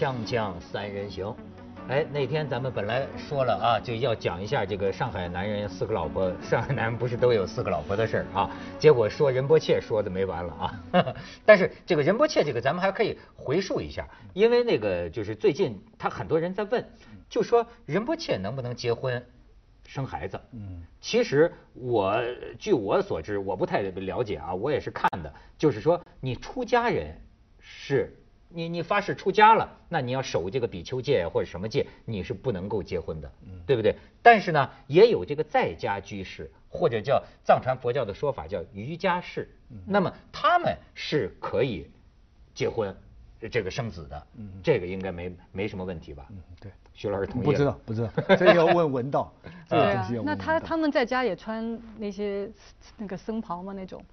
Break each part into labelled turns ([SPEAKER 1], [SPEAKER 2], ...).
[SPEAKER 1] 锵锵三人行，哎，那天咱们本来说了啊，就要讲一下这个上海男人四个老婆，上海男人不是都有四个老婆的事儿啊？结果说仁波切说的没完了啊！但是这个仁波切这个咱们还可以回溯一下，因为那个就是最近他很多人在问，就说仁波切能不能结婚生孩子？嗯，其实我据我所知，我不太了解啊，我也是看的，就是说你出家人是。你你发誓出家了，那你要守这个比丘戒或者什么戒，你是不能够结婚的，对不对？但是呢，也有这个在家居士，或者叫藏传佛教的说法叫瑜伽士，那么他们是可以结婚这个生子的，这个应该没没什么问题吧？嗯，
[SPEAKER 2] 对，
[SPEAKER 1] 徐老师同意？
[SPEAKER 2] 不知道，不知道，这要问文道。
[SPEAKER 3] 对啊，那他他们在家也穿那些那个僧袍吗？那种，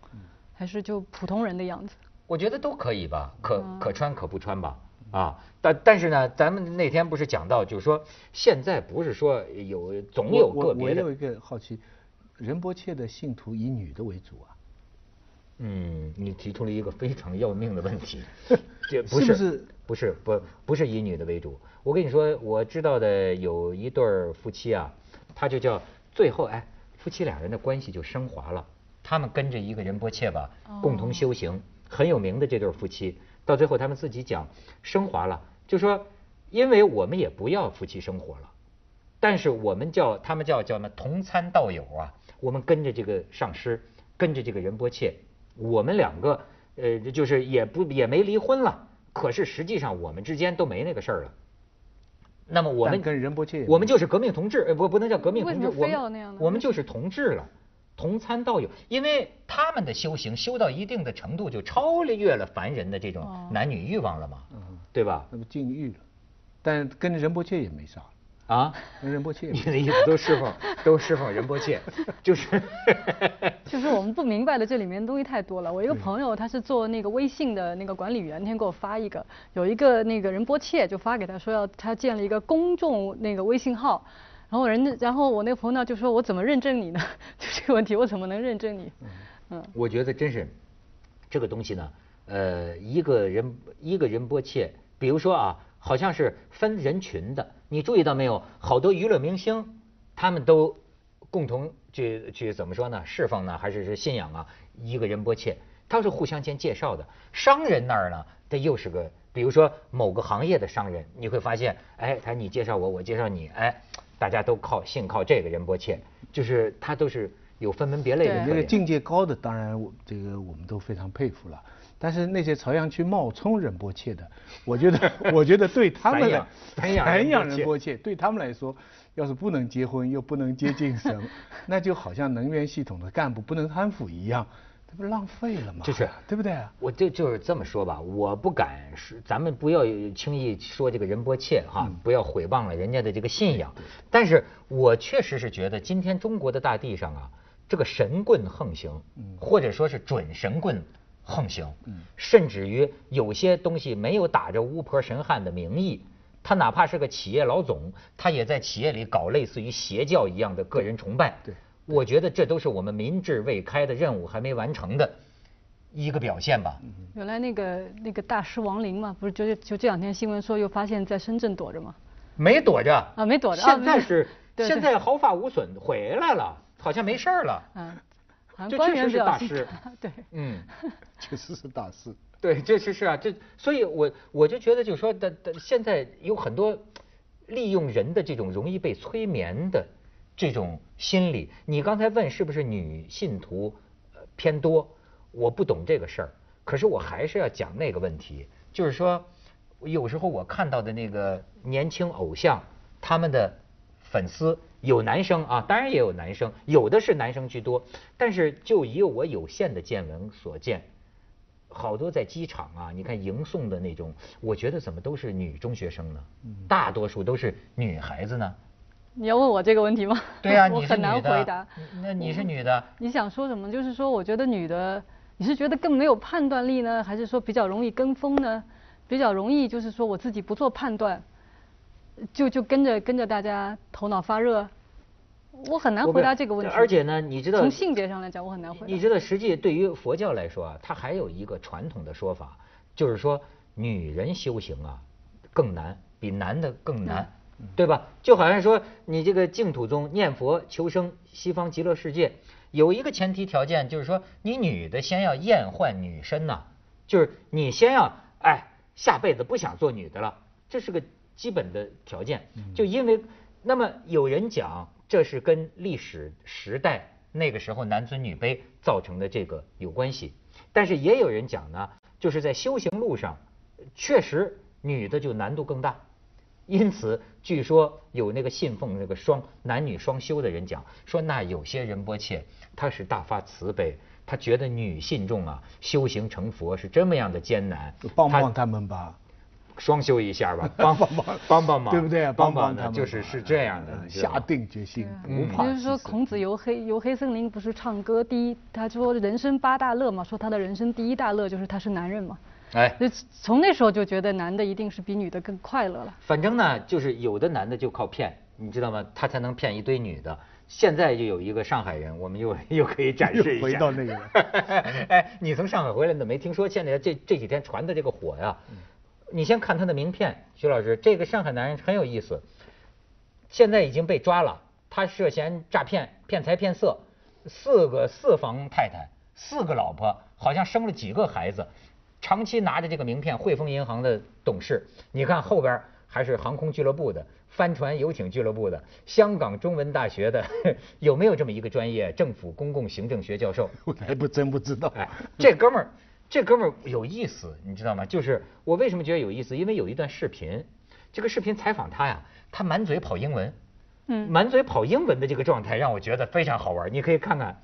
[SPEAKER 3] 还是就普通人的样子？
[SPEAKER 1] 我觉得都可以吧，可可穿可不穿吧，啊，但但是呢，咱们那天不是讲到，就是说现在不是说有总有个别
[SPEAKER 2] 的。我有一个好奇，仁波切的信徒以女的为主啊？
[SPEAKER 1] 嗯，你提出了一个非常要命的问题，
[SPEAKER 2] 这不是
[SPEAKER 1] 不是不不是以女的为主。我跟你说，我知道的有一对夫妻啊，他就叫最后哎，夫妻俩人的关系就升华了，他们跟着一个仁波切吧，共同修行。很有名的这对夫妻，到最后他们自己讲升华了，就说因为我们也不要夫妻生活了，但是我们叫他们叫叫什么同参道友啊，我们跟着这个上师，跟着这个仁波切，我们两个呃就是也不也没离婚了，可是实际上我们之间都没那个事儿了。那么我们
[SPEAKER 2] 跟仁波切，
[SPEAKER 1] 我们就是革命同志，呃不不能叫革命同志，
[SPEAKER 3] 我们
[SPEAKER 1] 我们就是同志了。同参道友，因为他们的修行修到一定的程度，就超越了凡人的这种男女欲望了嘛，对吧？
[SPEAKER 2] 那不禁欲了，但跟仁波切也没啥
[SPEAKER 1] 啊。
[SPEAKER 2] 跟仁波切，
[SPEAKER 1] 你的意思都侍奉，都侍奉仁波切，就是。
[SPEAKER 3] 就是我们不明白的这里面东西太多了。我一个朋友他是做那个微信的那个管理员，那天给我发一个，有一个那个仁波切就发给他说要他建了一个公众那个微信号。然后人，然后我那个朋友就说：“我怎么认证你呢？就这个问题，我怎么能认证你？”
[SPEAKER 1] 嗯，我觉得真是这个东西呢，呃，一个人一个人波切，比如说啊，好像是分人群的。你注意到没有？好多娱乐明星，他们都共同去去怎么说呢？侍奉呢，还是是信仰啊？一个人波切，他是互相间介绍的。商人那儿呢，他又是个，比如说某个行业的商人，你会发现，哎，他你介绍我，我介绍你，哎。大家都靠信靠这个仁波切，就是他都是有分门别类的。
[SPEAKER 2] 那个境界高的，当然我这个我们都非常佩服了。但是那些朝阳区冒充仁波切的，我觉得 我觉得对他们来，
[SPEAKER 1] 培养
[SPEAKER 2] 仁波切对他们来说，要是不能结婚又不能接近神，那就好像能源系统的干部不能贪腐一样。这不浪费了吗？
[SPEAKER 1] 就是，
[SPEAKER 2] 对不对？
[SPEAKER 1] 我就就是这么说吧，我不敢说，咱们不要轻易说这个仁波切哈，不要毁谤了人家的这个信仰。但是我确实是觉得，今天中国的大地上啊，这个神棍横行，或者说是准神棍横行，甚至于有些东西没有打着巫婆神汉的名义，他哪怕是个企业老总，他也在企业里搞类似于邪教一样的个人崇拜。
[SPEAKER 2] 对。
[SPEAKER 1] 我觉得这都是我们民智未开的任务还没完成的一个表现吧。
[SPEAKER 3] 原来那个那个大师王林嘛，不是就就这两天新闻说又发现在深圳躲着吗？
[SPEAKER 1] 没躲着
[SPEAKER 3] 啊，没躲着。
[SPEAKER 1] 现在是现在毫发无损回来了，好像没事了。嗯，这确实是大师。
[SPEAKER 3] 对，
[SPEAKER 1] 嗯，
[SPEAKER 2] 确实是大师。
[SPEAKER 1] 对，这实是啊，这所以我我就觉得就是说的的现在有很多利用人的这种容易被催眠的。这种心理，你刚才问是不是女信徒偏多？我不懂这个事儿，可是我还是要讲那个问题，就是说，有时候我看到的那个年轻偶像，他们的粉丝有男生啊，当然也有男生，有的是男生居多，但是就以我有限的见闻所见，好多在机场啊，你看迎送的那种，我觉得怎么都是女中学生呢？大多数都是女孩子呢。
[SPEAKER 3] 你要问我这个问题吗？
[SPEAKER 1] 对呀，
[SPEAKER 3] 我很难回答。
[SPEAKER 1] 那你是女的？
[SPEAKER 3] 你想说什么？就是说，我觉得女的，你是觉得更没有判断力呢，还是说比较容易跟风呢？比较容易就是说我自己不做判断，就就跟着跟着大家头脑发热。我很难回答这个问题。
[SPEAKER 1] 而且呢，你知道，
[SPEAKER 3] 从性别上来讲，我很难回答。
[SPEAKER 1] 你知道，实际对于佛教来说啊，它还有一个传统的说法，就是说女人修行啊。更难，比男的更难，对吧？就好像说你这个净土宗念佛求生西方极乐世界，有一个前提条件就是说，你女的先要厌患女身呐、就是你先要哎下辈子不想做女的了，这是个基本的条件。就因为那么有人讲这是跟历史时代那个时候男尊女卑造成的这个有关系，但是也有人讲呢，就是在修行路上，确实女的就难度更大。因此，据说有那个信奉那个双男女双修的人讲，说那有些仁波切他是大发慈悲，他觉得女信众啊修行成佛是这么样的艰难，他
[SPEAKER 2] 帮帮他们吧。
[SPEAKER 1] 双修一下吧，帮帮帮，帮帮忙，
[SPEAKER 2] 对不对？啊？
[SPEAKER 1] 帮
[SPEAKER 2] 帮他们
[SPEAKER 1] 呢就是是这样的，
[SPEAKER 2] 下定决心
[SPEAKER 1] 嗯
[SPEAKER 2] 不怕
[SPEAKER 3] 就是说孔子游黑游黑森林不是唱歌第一，他说人生八大乐嘛，说他的人生第一大乐就是他是男人嘛。
[SPEAKER 1] 哎，
[SPEAKER 3] 那从那时候就觉得男的一定是比女的更快乐了。
[SPEAKER 1] 反正呢，就是有的男的就靠骗，你知道吗？他才能骗一堆女的。现在就有一个上海人，我们又 又可以展示一下。
[SPEAKER 2] 又回到那个了
[SPEAKER 1] 哎，你从上海回来，你怎么没听说现在这这几天传的这个火呀？你先看他的名片，徐老师，这个上海男人很有意思，现在已经被抓了，他涉嫌诈骗、骗财骗色，四个四房太太，四个老婆，好像生了几个孩子，长期拿着这个名片，汇丰银行的董事，你看后边还是航空俱乐部的。帆船游艇俱乐部的，香港中文大学的，有没有这么一个专业？政府公共行政学教授？
[SPEAKER 2] 我还不真不知道。
[SPEAKER 1] 哎，这哥们儿，这哥们儿有意思，你知道吗？就是我为什么觉得有意思？因为有一段视频，这个视频采访他呀，他满嘴跑英文，
[SPEAKER 3] 嗯
[SPEAKER 1] 满嘴跑英文的这个状态让我觉得非常好玩。你可以看看，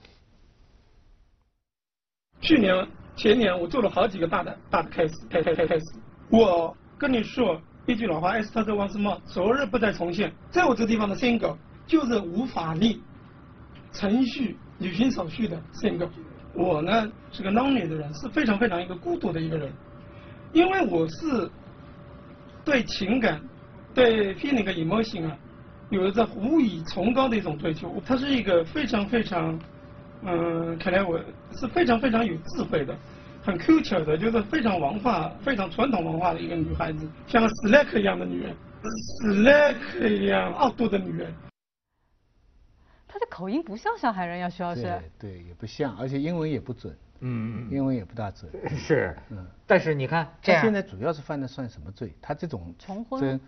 [SPEAKER 4] 去年、前年我做了好几个大的大的开始，开开开开始。我跟你说一句老话，埃斯特泽王斯茂，昨日不再重现。在我这地方的 single 就是无法力、程序、履行手续的 single。我呢是个 lonely 的人，是非常非常一个孤独的一个人，因为我是对情感、对 feeling 和 emotion 啊，有着无以崇高的一种追求。它是一个非常非常，嗯，看来我是非常非常有智慧的，很 culture 的，就是非常文化、非常传统文化的一个女孩子，像个史莱克一样的女人，史莱克一样傲度的女人。
[SPEAKER 3] 她的口音不像上海人呀，徐老师。
[SPEAKER 2] 对对，也不像，而且英文也不准，
[SPEAKER 1] 嗯，
[SPEAKER 2] 英文也不大准。
[SPEAKER 1] 是，
[SPEAKER 2] 嗯
[SPEAKER 1] 但是你看
[SPEAKER 2] 他现在主要是犯的算什么罪？他这种
[SPEAKER 3] 重婚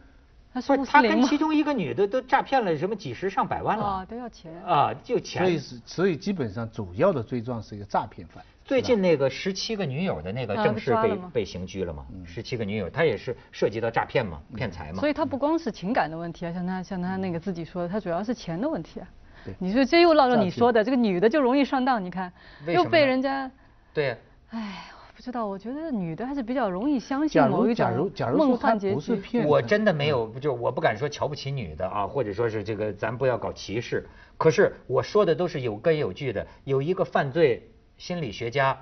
[SPEAKER 1] 不是
[SPEAKER 3] 穆斯林吗
[SPEAKER 1] 他跟其？中一个女的都诈骗了什么几十上百万了啊，
[SPEAKER 3] 都要钱。
[SPEAKER 1] 啊，就钱
[SPEAKER 2] 所以。是所以基本上主要的罪状是一个诈骗犯。
[SPEAKER 1] 最近那个十七个女友的那个
[SPEAKER 3] 啊
[SPEAKER 1] 正式被
[SPEAKER 3] 被
[SPEAKER 1] 刑拘了嘛？十七个女友，她也是涉及到诈骗嘛，骗财嘛
[SPEAKER 3] 所。以她不光是情感的问题啊，像她像她那个自己说的，她主要是钱的问题啊
[SPEAKER 2] 对。
[SPEAKER 3] 你说这又落到你说的，这个女的就容易上当，你看，又被人家，
[SPEAKER 1] 对，
[SPEAKER 3] 哎，我不知道，我觉得女的还是比较容易相信
[SPEAKER 2] 假如
[SPEAKER 3] 某一
[SPEAKER 2] 假如
[SPEAKER 3] 种
[SPEAKER 2] 假如说他
[SPEAKER 3] 梦幻结局。
[SPEAKER 2] 不是骗
[SPEAKER 1] 我真的没有，就我不敢说瞧不起女的啊，或者说是这个咱不要搞歧视。可是我说的都是有根有据的。有一个犯罪心理学家，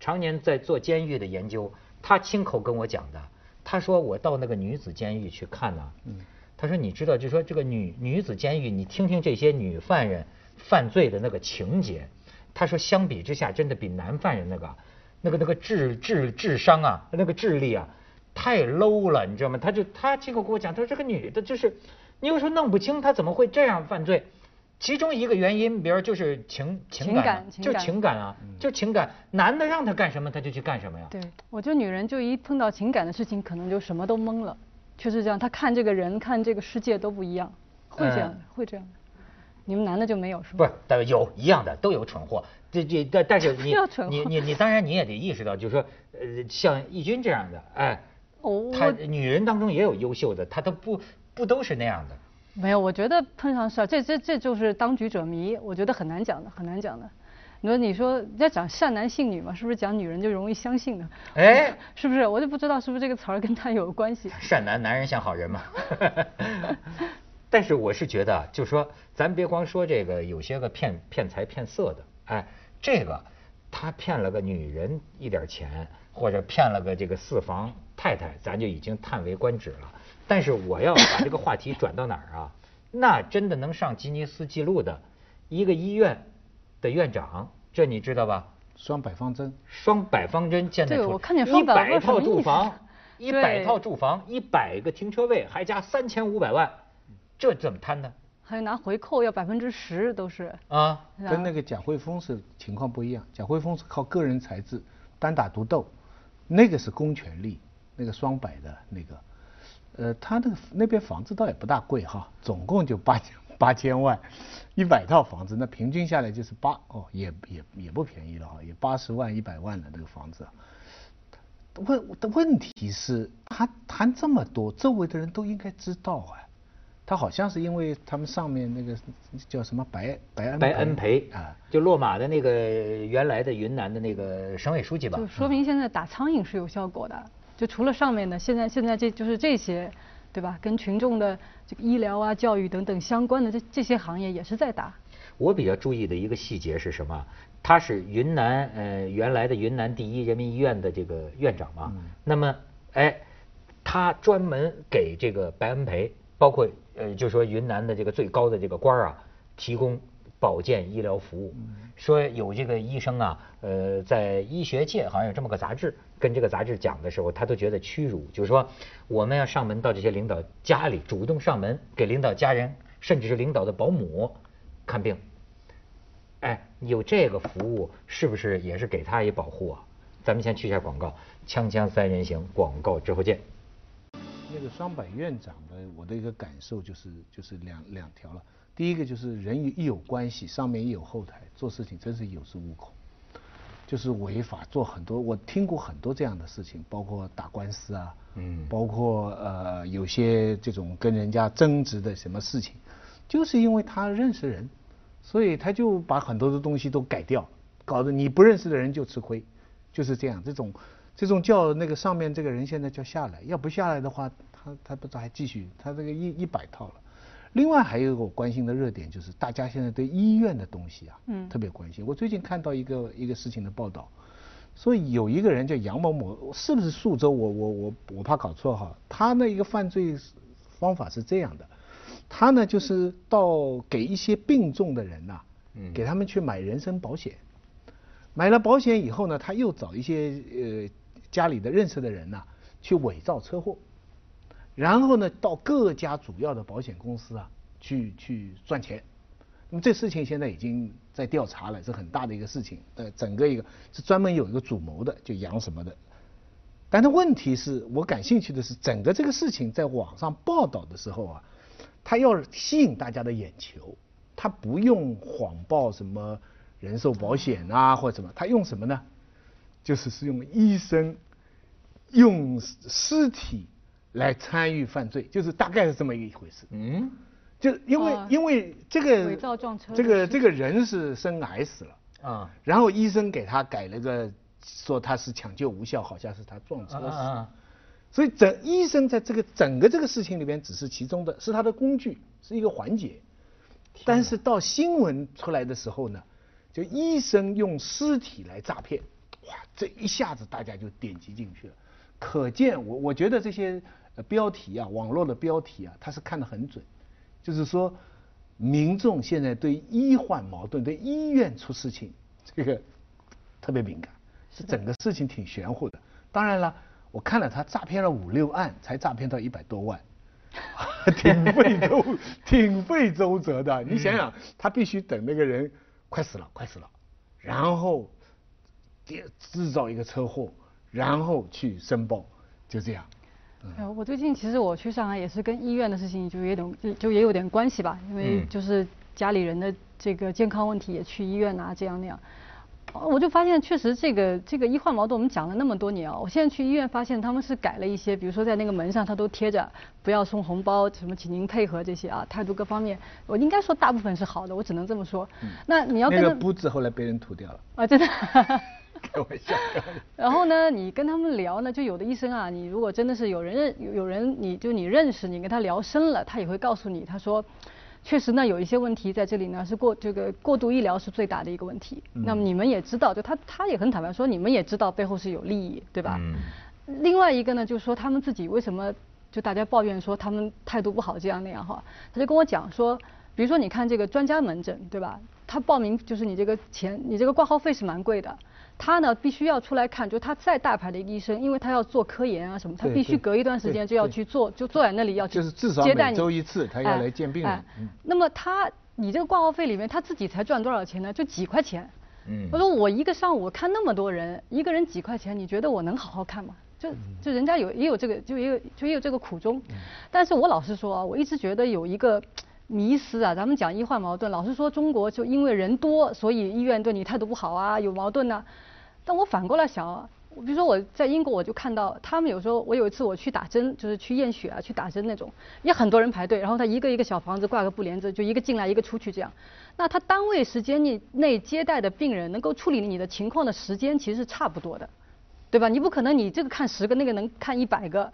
[SPEAKER 1] 常年在做监狱的研究，他亲口跟我讲的。他说我到那个女子监狱去看呢、他说你知道，就说这个女女子监狱，你听听这些女犯人犯罪的那个情节，他说相比之下，真的比男犯人那个那个那个智智智商啊，那个智力啊，太 low 了，你知道吗？他就他亲口跟我讲，他说这个女的就是，你有时候弄不清她怎么会这样犯罪。其中一个原因，比如就是情情
[SPEAKER 3] 情
[SPEAKER 1] 感，就是
[SPEAKER 3] 情感
[SPEAKER 1] 啊，就情感，男的让他干什么他就去干什么呀。
[SPEAKER 3] 对，我觉得女人就一碰到情感的事情，可能就什么都懵了，确实这样。她看这个人，看这个世界都不一样，会这样的，会这样。你们男的就没有是吗？
[SPEAKER 1] 不是，但有一样的都有蠢货，这这但但是你 你你你当然你也得意识到，就是说，呃，像义军这样的，哎，
[SPEAKER 3] 哦，
[SPEAKER 1] 他女人当中也有优秀的，他都不不都是那样的。
[SPEAKER 3] 没有，我觉得碰上事儿，这这这就是当局者迷，我觉得很难讲的，很难讲的。你说你说要讲善男信女嘛，是不是讲女人就容易相信呢？
[SPEAKER 1] 哎，
[SPEAKER 3] 是不是？我就不知道是不是这个词儿跟他有关系。
[SPEAKER 1] 善男男人像好人嘛。但是我是觉得啊，就说咱别光说这个，有些个骗骗财骗色的，哎，这个他骗了个女人一点钱，或者骗了个这个四房太太，咱就已经叹为观止了。但是我要把这个话题转到哪儿啊？那真的能上吉尼斯纪录的一个医院的院长，这你知道吧？
[SPEAKER 2] 双百方针，
[SPEAKER 1] 双百方针建在
[SPEAKER 3] 对
[SPEAKER 1] 出
[SPEAKER 3] 我看见双百
[SPEAKER 1] 一百套住房，一百
[SPEAKER 3] 对
[SPEAKER 1] 套住房，一百个停车位，还加三千五百万，这怎么摊的
[SPEAKER 3] 还有拿回扣要百分之十都是。
[SPEAKER 1] 啊？
[SPEAKER 2] 跟那个蒋慧峰是情况不一样，蒋慧峰是靠个人才智单打独斗，那个是公权力，那个双百的那个，呃，他那个那边房子倒也不大贵哈，总共就八千八千万，一百套房子，那平均下来就是八哦，也也也不便宜了哈，也八十万一百万的那个房子。问的问题是，他谈这么多，周围的人都应该知道啊。他好像是因为他们上面那个叫什么白白恩
[SPEAKER 1] 白恩培
[SPEAKER 2] 啊，
[SPEAKER 1] 就落马的那个原来的云南的那个省委书记吧
[SPEAKER 3] 就，说明现在打苍蝇是有效果的。就除了上面的，现在现在这就是这些，对吧？跟群众的这个医疗啊、教育等等相关的这这些行业也是在打。
[SPEAKER 1] 我比较注意的一个细节是什么？他是云南呃原来的云南第一人民医院的这个院长嘛。那么哎，他专门给这个白恩培，包括呃就说云南的这个最高的这个官儿啊，提供保健医疗服务。说有这个医生啊，呃，在医学界好像有这么个杂志，跟这个杂志讲的时候，他都觉得屈辱，就是说我们要上门到这些领导家里，主动上门给领导家人，甚至是领导的保姆看病。哎，有这个服务，是不是也是给他一保护啊？咱们先去一下广告，锵锵三人行，广告之后见。
[SPEAKER 2] 那个双百院长的，我的一个感受就是就是两两条了。第一个就是人一有关系，上面一有后台，做事情真是有恃无恐，就是违法做很多。我听过很多这样的事情，包括打官司啊，
[SPEAKER 1] 嗯
[SPEAKER 2] 包括呃有些这种跟人家争执的什么事情，就是因为他认识人，所以他就把很多的东西都改掉，搞得你不认识的人就吃亏，就是这样。这种这种叫那个上面这个人现在叫下来，要不下来的话，他他不知道还继续，他这个一一百套了。另外还有一个我关心的热点就是大家现在对医院的东西啊，
[SPEAKER 3] 嗯
[SPEAKER 2] 特别关心。我最近看到一个一个事情的报道，说有一个人叫杨某某，是不是宿州？我我我我怕搞错哈。他那一个犯罪方法是这样的，他呢就是到给一些病重的人呐、
[SPEAKER 1] 嗯
[SPEAKER 2] 给他们去买人身保险，买了保险以后呢，他又找一些呃家里的认识的人呢、去伪造车祸，然后呢到各家主要的保险公司啊去去赚钱。那么这事情现在已经在调查了，是很大的一个事情。呃，整个一个是专门有一个主谋的，就杨什么的。但是问题是我感兴趣的是，整个这个事情在网上报道的时候啊，他要吸引大家的眼球，他不用谎报什么人寿保险啊或者什么，他用什么呢？就是是用医生用尸体来参与犯罪，就是大概是这么一回事。
[SPEAKER 1] 嗯，
[SPEAKER 2] 就因为、
[SPEAKER 3] 哦。
[SPEAKER 2] 因为这个
[SPEAKER 3] 伪造撞车
[SPEAKER 2] 这个这个人是生癌死了，
[SPEAKER 1] 啊。
[SPEAKER 2] 然后医生给他改了个说他是抢救无效，好像是他撞车死。
[SPEAKER 1] 啊啊
[SPEAKER 2] 所以整医生在这个整个这个事情里边只是其中的，是他的工具，是一个环节。但是到新闻出来的时候呢，就医生用尸体来诈骗，哇，这一下子大家就点击进去了。可见我我觉得这些呃标题啊，网络的标题啊，他是看得很准，就是说民众现在对医患矛盾、对医院出事情这个特别敏感，是整个事情挺玄乎的。当然了，我看了他诈骗了五六案，才诈骗到一百多万，挺费周挺费周折的。你想想，他必须等那个人快死了，快死了，然后制制造一个车祸，然后去申报，就这样。
[SPEAKER 3] 呃，我最近其实我去上海也是跟医院的事情就有点就就也有点关系吧，因为
[SPEAKER 1] 嗯
[SPEAKER 3] 就是家里人的这个健康问题也去医院啊，这样那样。哦我就发现，确实这个这个医患矛盾，我们讲了那么多年啊，我现在去医院发现他们是改了一些，比如说在那个门上他都贴着不要送红包，什么请您配合这些啊，态度各方面，我应该说大部分是好的，我只能这么说。那你要跟
[SPEAKER 2] 那个布字后来被人涂掉了，
[SPEAKER 3] 啊，真的。
[SPEAKER 2] 开玩笑。
[SPEAKER 3] 然后呢，你跟他们聊呢，就有的医生啊，你如果真的是有人认有有人，你就你认识，你跟他聊深了，他也会告诉你，他说，确实呢有一些问题在这里呢是过这个过度医疗是最大的一个问题。那么你们也知道，就他他也很坦白说，你们也知道背后是有利益，对吧？
[SPEAKER 1] 嗯
[SPEAKER 3] 另外一个呢，就是说他们自己为什么就大家抱怨说他们态度不好这样那样哈，他就跟我讲说，比如说你看这个专家门诊对吧？他报名就是你这个钱，你这个挂号费是蛮贵的，他呢必须要出来看，就他再大牌的医生，因为他要做科研啊什么，他必须隔一段时间就要去做，就坐在那里要去
[SPEAKER 2] 就是至少每周一次他要来见病人
[SPEAKER 3] 哎
[SPEAKER 2] 嗯
[SPEAKER 3] 那么他你这个挂号费里面他自己才赚多少钱呢？就几块钱。
[SPEAKER 1] 嗯
[SPEAKER 3] 我说我一个上午看那么多人，一个人几块钱，你觉得我能好好看吗？就就人家有也有这个，就也有就也有这个苦衷。但是我老实说啊，我一直觉得有一个迷思啊，咱们讲医患矛盾，老是说中国就因为人多，所以医院对你态度不好啊，有矛盾呐、但我反过来想啊，比如说我在英国，我就看到他们有时候，我有一次我去打针，就是去验血啊，去打针那种，也很多人排队，然后他一个一个小房子挂个布帘子，就一个进来一个出去这样。那他单位时间内内接待的病人，能够处理你的情况的时间其实是差不多的，对吧？你不可能你这个看十个，那个能看一百个，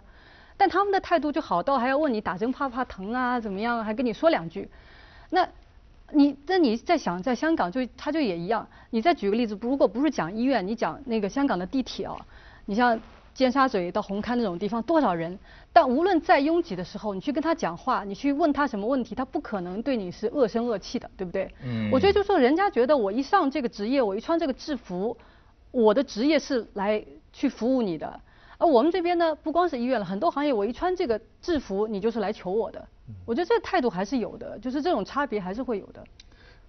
[SPEAKER 3] 但他们的态度就好到还要问你打针怕不怕疼啊，怎么样，还跟你说两句。那你那你在想，在香港就他就也一样。你再举个例子，如果不是讲医院，你讲那个香港的地铁啊，你像尖沙咀到红磡那种地方多少人，但无论再拥挤的时候，你去跟他讲话，你去问他什么问题，他不可能对你是恶声恶气的，对不对？
[SPEAKER 1] 嗯
[SPEAKER 3] 我觉得就是说，人家觉得我一上这个职业，我一穿这个制服，我的职业是来去服务你的。而我们这边呢，不光是医院了，很多行业我一穿这个制服，你就是来求我的。我觉得这个态度还是有的，就是这种差别还是会有的。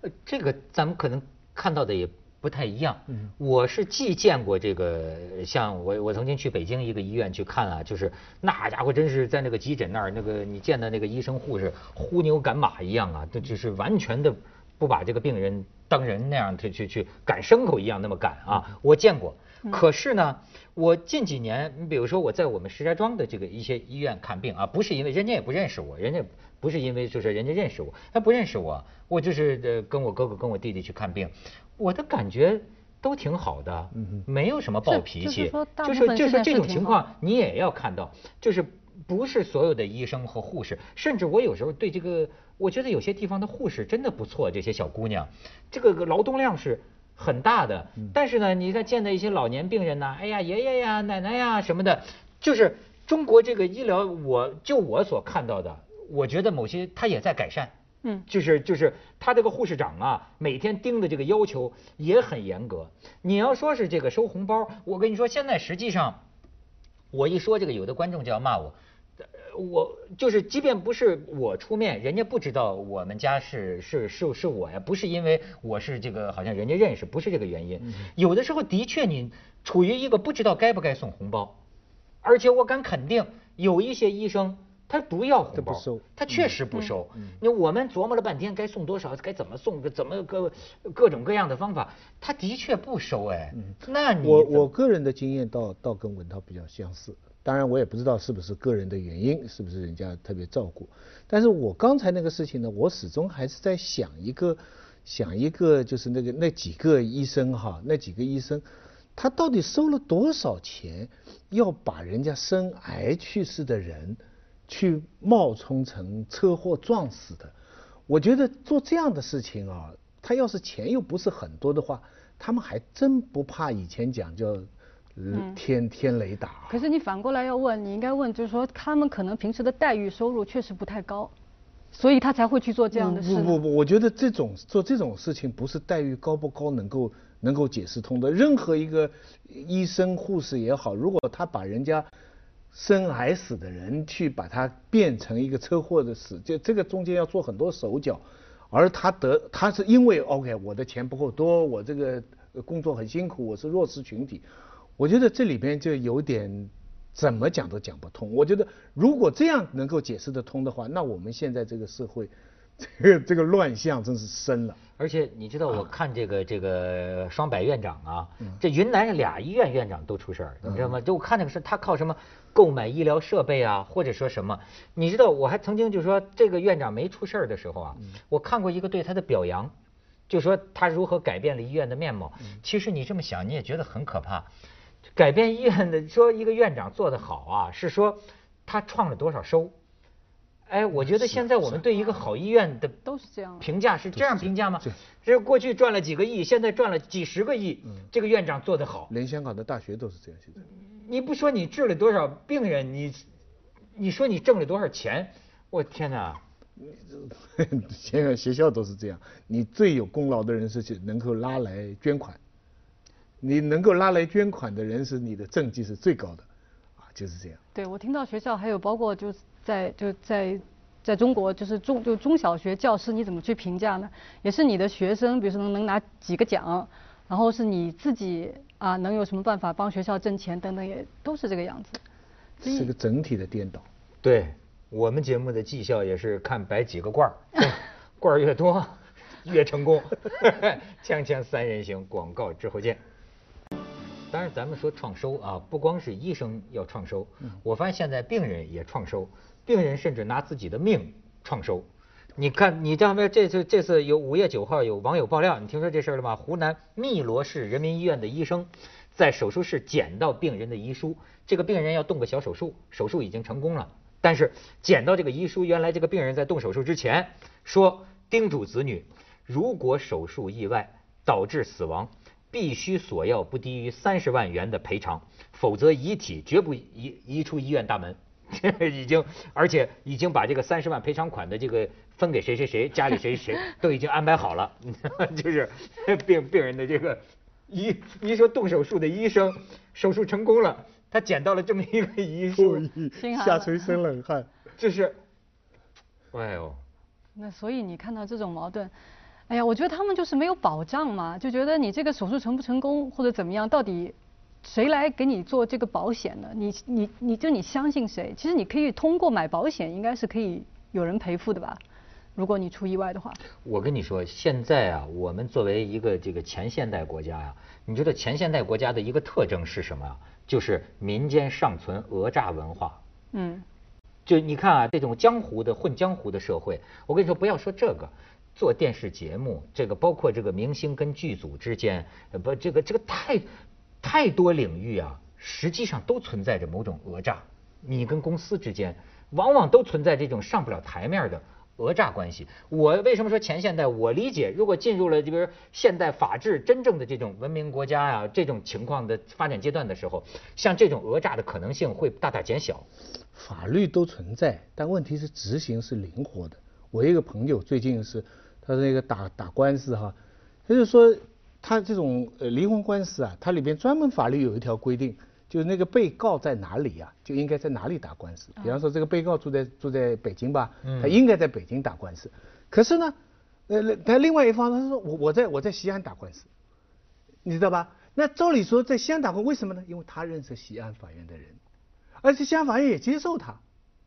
[SPEAKER 1] 呃，这个咱们可能看到的也不太一样。
[SPEAKER 2] 嗯
[SPEAKER 1] 我是既见过这个，像我我曾经去北京一个医院去看啊，就是那家伙真是在那个急诊那儿，那个你见的那个医生护士呼牛赶马一样啊，这就是完全的不把这个病人当人那样去去去赶牲口一样那么赶啊，我见过。可是呢，我近几年，你比如说我在我们石家庄的这个一些医院看病啊，不是因为人家也不认识我，人家不是因为就是人家认识我，他不认识我，我就是呃跟我哥哥跟我弟弟去看病，我的感觉都挺好的，没有什么暴脾气
[SPEAKER 3] 就是
[SPEAKER 1] 就是这种情况你也要看到，就是不是所有的医生和护士，甚至我有时候对这个，我觉得有些地方的护士真的不错，这些小姑娘，这个个劳动量是。很大的，但是呢，你再见到一些老年病人呐，哎呀，爷爷呀、奶奶呀什么的，就是中国这个医疗，我就我所看到的，我觉得某些它也在改善。
[SPEAKER 3] 嗯
[SPEAKER 1] 就是就是他这个护士长啊，每天盯的这个要求也很严格。你要说是这个收红包，我跟你说，现在实际上，我一说这个，有的观众就要骂我。呃我就是，即便不是我出面，人家不知道我们家是是是是我呀，不是因为我是这个，好像人家认识，不是这个原因。有的时候的确你处于一个不知道该不该送红包，而且我敢肯定，有一些医生他不要红包，
[SPEAKER 2] 他不收
[SPEAKER 1] 他确实不收。那我们琢磨了半天，该送多少，该怎么送，怎么各各种各样的方法，他的确不收哎。那你
[SPEAKER 2] 我我个人的经验倒倒跟文涛比较相似，当然我也不知道是不是个人的原因，是不是人家特别照顾，但是我刚才那个事情呢，我始终还是在想一个想一个就是那个那几个医生哈，那几个医生，他到底收了多少钱，要把人家生癌去世的人去冒充成车祸撞死的？我觉得做这样的事情啊，他要是钱又不是很多的话，他们还真不怕以前讲叫呃天天雷打。
[SPEAKER 3] 可是你反过来要问，你应该问，就是说他们可能平时的待遇收入确实不太高，所以他才会去做这样的事呢。
[SPEAKER 2] 不不不，我觉得这种做这种事情不是待遇高不高能够能够解释通的。任何一个医生、护士也好，如果他把人家生癌死的人去把它变成一个车祸的死，就这个中间要做很多手脚，而他得他是因为 OK 我的钱不够多，我这个工作很辛苦，我是弱势群体，我觉得这里边就有点怎么讲都讲不通。我觉得如果这样能够解释得通的话，那我们现在这个社会，这个这个乱象真是深了。
[SPEAKER 1] 而且你知道，我看这个这个双百院长啊，这云南是俩医院院长都出事儿，你知道吗？就我看那个是他靠什么购买医疗设备啊，或者说什么？你知道，我还曾经就说这个院长没出事儿的时候啊，我看过一个对他的表扬，就说他如何改变了医院的面貌。其实你这么想，你也觉得很可怕。改变医院的说一个院长做得好啊，是说他创了多少收？哎，我觉得现在我们对一个好医院的
[SPEAKER 3] 都是这样
[SPEAKER 1] 评价是这样评价吗？这过去赚了几个亿，现在赚了几十个亿，这个院长做得好。
[SPEAKER 2] 连香港的大学都是这样，现在。
[SPEAKER 1] 你不说你治了多少病人，你你说你挣了多少钱？我天哪！
[SPEAKER 2] 现在学校都是这样，你最有功劳的人是去能够拉来捐款。你能够拉来捐款的人是你的政绩是最高的，啊，就是这样。
[SPEAKER 3] 对，我听到学校还有包括就是在就在在中国就是中就中小学教师你怎么去评价呢？也是你的学生，比如说能能拿几个奖，然后是你自己啊能有什么办法帮学校挣钱等等，也都是这个样子。
[SPEAKER 2] 是个整体的颠倒。
[SPEAKER 1] 对我们节目的绩效也是看摆几个罐儿，罐儿越多越成功。锵锵三人行，广告之后见。当然，咱们说创收啊，不光是医生要创收，我发现现在病人也创收，病人甚至拿自己的命创收。你看，你这样这次这次有五月九号有网友爆料，你听说这事儿了吗？湖南汨罗市人民医院的医生在手术室捡到病人的遗书，这个病人要动个小手术，手术已经成功了，但是捡到这个遗书，原来这个病人在动手术之前说叮嘱子女，如果手术意外导致死亡。必须索要不低于三十万元的赔偿，否则遗体绝不移移出医院大门。已经，而且已经把这个三十万赔偿款的这个分给谁谁谁，家里谁谁都已经安排好了。就是 病病人的这个医，你说动手术的医生手术成功了，他捡到了这么一个遗书，
[SPEAKER 2] 吓出一身冷汗。
[SPEAKER 1] 这是，哎呦。
[SPEAKER 3] 那所以你看到这种矛盾。哎呀，我觉得他们就是没有保障嘛，就觉得你这个手术成不成功或者怎么样，到底谁来给你做这个保险呢？你你你就你相信谁？其实你可以通过买保险，应该是可以有人赔付的吧？如果你出意外的话。
[SPEAKER 1] 我跟你说，现在啊，我们作为一个这个前现代国家呀，你觉得前现代国家的一个特征是什么啊？就是民间尚存讹诈文化。嗯。就你看啊，这种江湖的混江湖的社会，我跟你说，不要说这个。做电视节目，这个包括这个明星跟剧组之间，不，这个这个太太多领域啊，实际上都存在着某种讹诈。你跟公司之间，往往都存在这种上不了台面的讹诈关系。我为什么说前现代？我理解，如果进入了就比如现代法治真正的这种文明国家呀，这种情况的发展阶段的时候，像这种讹诈的可能性会大大减小。
[SPEAKER 2] 法律都存在，但问题是执行是灵活的。我一个朋友最近是。他那个打打官司哈，他就是说他这种呃离婚官司啊，它里边专门法律有一条规定，就是那个被告在哪里啊，就应该在哪里打官司。比方说这个被告住在住在北京吧，他应该在北京打官司。可是呢，呃，他另外一方他说我我在我在西安打官司，你知道吧？那照理说在西安打官司，为什么呢？因为他认识西安法院的人，而且西安法院也接受他。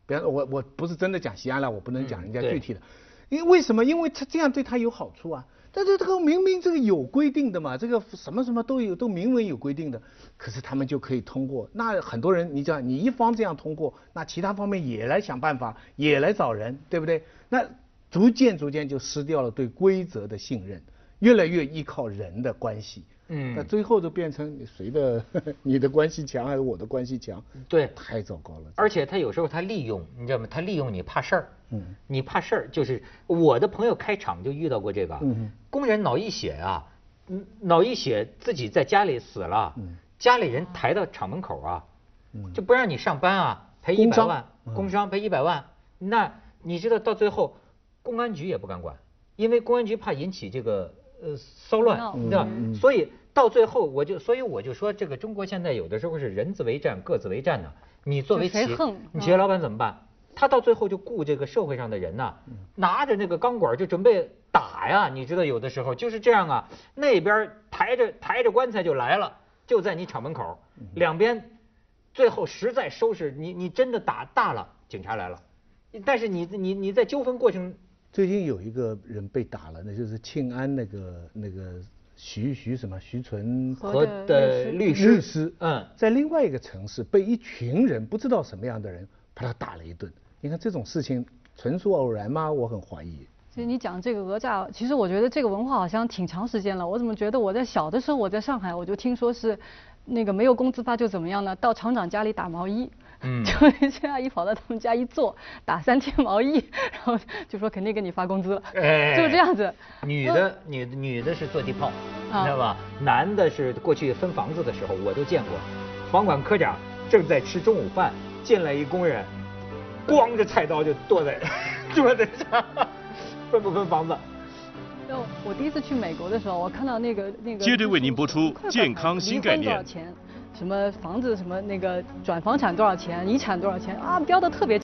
[SPEAKER 2] 比方说我我不是真的讲西安了，我不能讲人家具体的。因为什么？因为他这样对他有好处啊。但是这个明明这个有规定的嘛，这个什么什么都有，都明文有规定的。可是他们就可以通过。那很多人，你讲你一方这样通过，那其他方面也来想办法，也来找人，对不对？那逐渐逐渐就失掉了对规则的信任，越来越依靠人的关系。嗯，那最后就变成谁的 你的关系强还是我的关系强？
[SPEAKER 1] 对，
[SPEAKER 2] 太糟糕了。
[SPEAKER 1] 而且他有时候他利用，你知道吗？他利用你怕事儿。嗯，你怕事儿，就是我的朋友开厂就遇到过这个。嗯，工人脑溢血啊，脑溢血自己在家里死了，家里人抬到厂门口啊，就不让你上班啊，赔一百万，工伤赔一百万。那你知道到最后，公安局也不敢管，因为公安局怕引起这个。呃，骚乱，对吧？所以到最后，我就所以我就说，这个中国现在有的时候是人自为战，各自为战呢。你作为企业，你企业老板怎么办？他到最后就雇这个社会上的人呐，拿着那个钢管就准备打呀。你知道有的时候就是这样啊，那边抬着抬着棺材就来了，就在你厂门口，两边最后实在收拾你，你真的打大了，警察来了，但是你你你在纠纷过程。
[SPEAKER 2] 最近有一个人被打了，那就是庆安那个那个徐徐什么徐纯
[SPEAKER 1] 和的律师，
[SPEAKER 2] 律师，嗯，在另外一个城市被一群人不知道什么样的人把他打了一顿。你看这种事情纯属偶然吗？我很怀疑。
[SPEAKER 3] 所以你讲这个讹诈，其实我觉得这个文化好像挺长时间了。我怎么觉得我在小的时候我在上海我就听说是那个没有工资发就怎么样呢？到厂长家里打毛衣。嗯，就那些阿姨跑到他们家一坐，打三天毛衣，然后就说肯定给你发工资了，就是这样子。
[SPEAKER 1] 女的，女女的是坐地炮，你知道吧？男的是过去分房子的时候，我都见过，房管科长正在吃中午饭，进来一工人，光着菜刀就剁在 桌子上，分不分房子？
[SPEAKER 3] 就我第一次去美国的时候，我看到那个那个。
[SPEAKER 5] 接着为您播出健康新概念
[SPEAKER 3] 离婚多少钱？什么房子什么那个转房产多少钱？遗产多少钱啊？标的特别。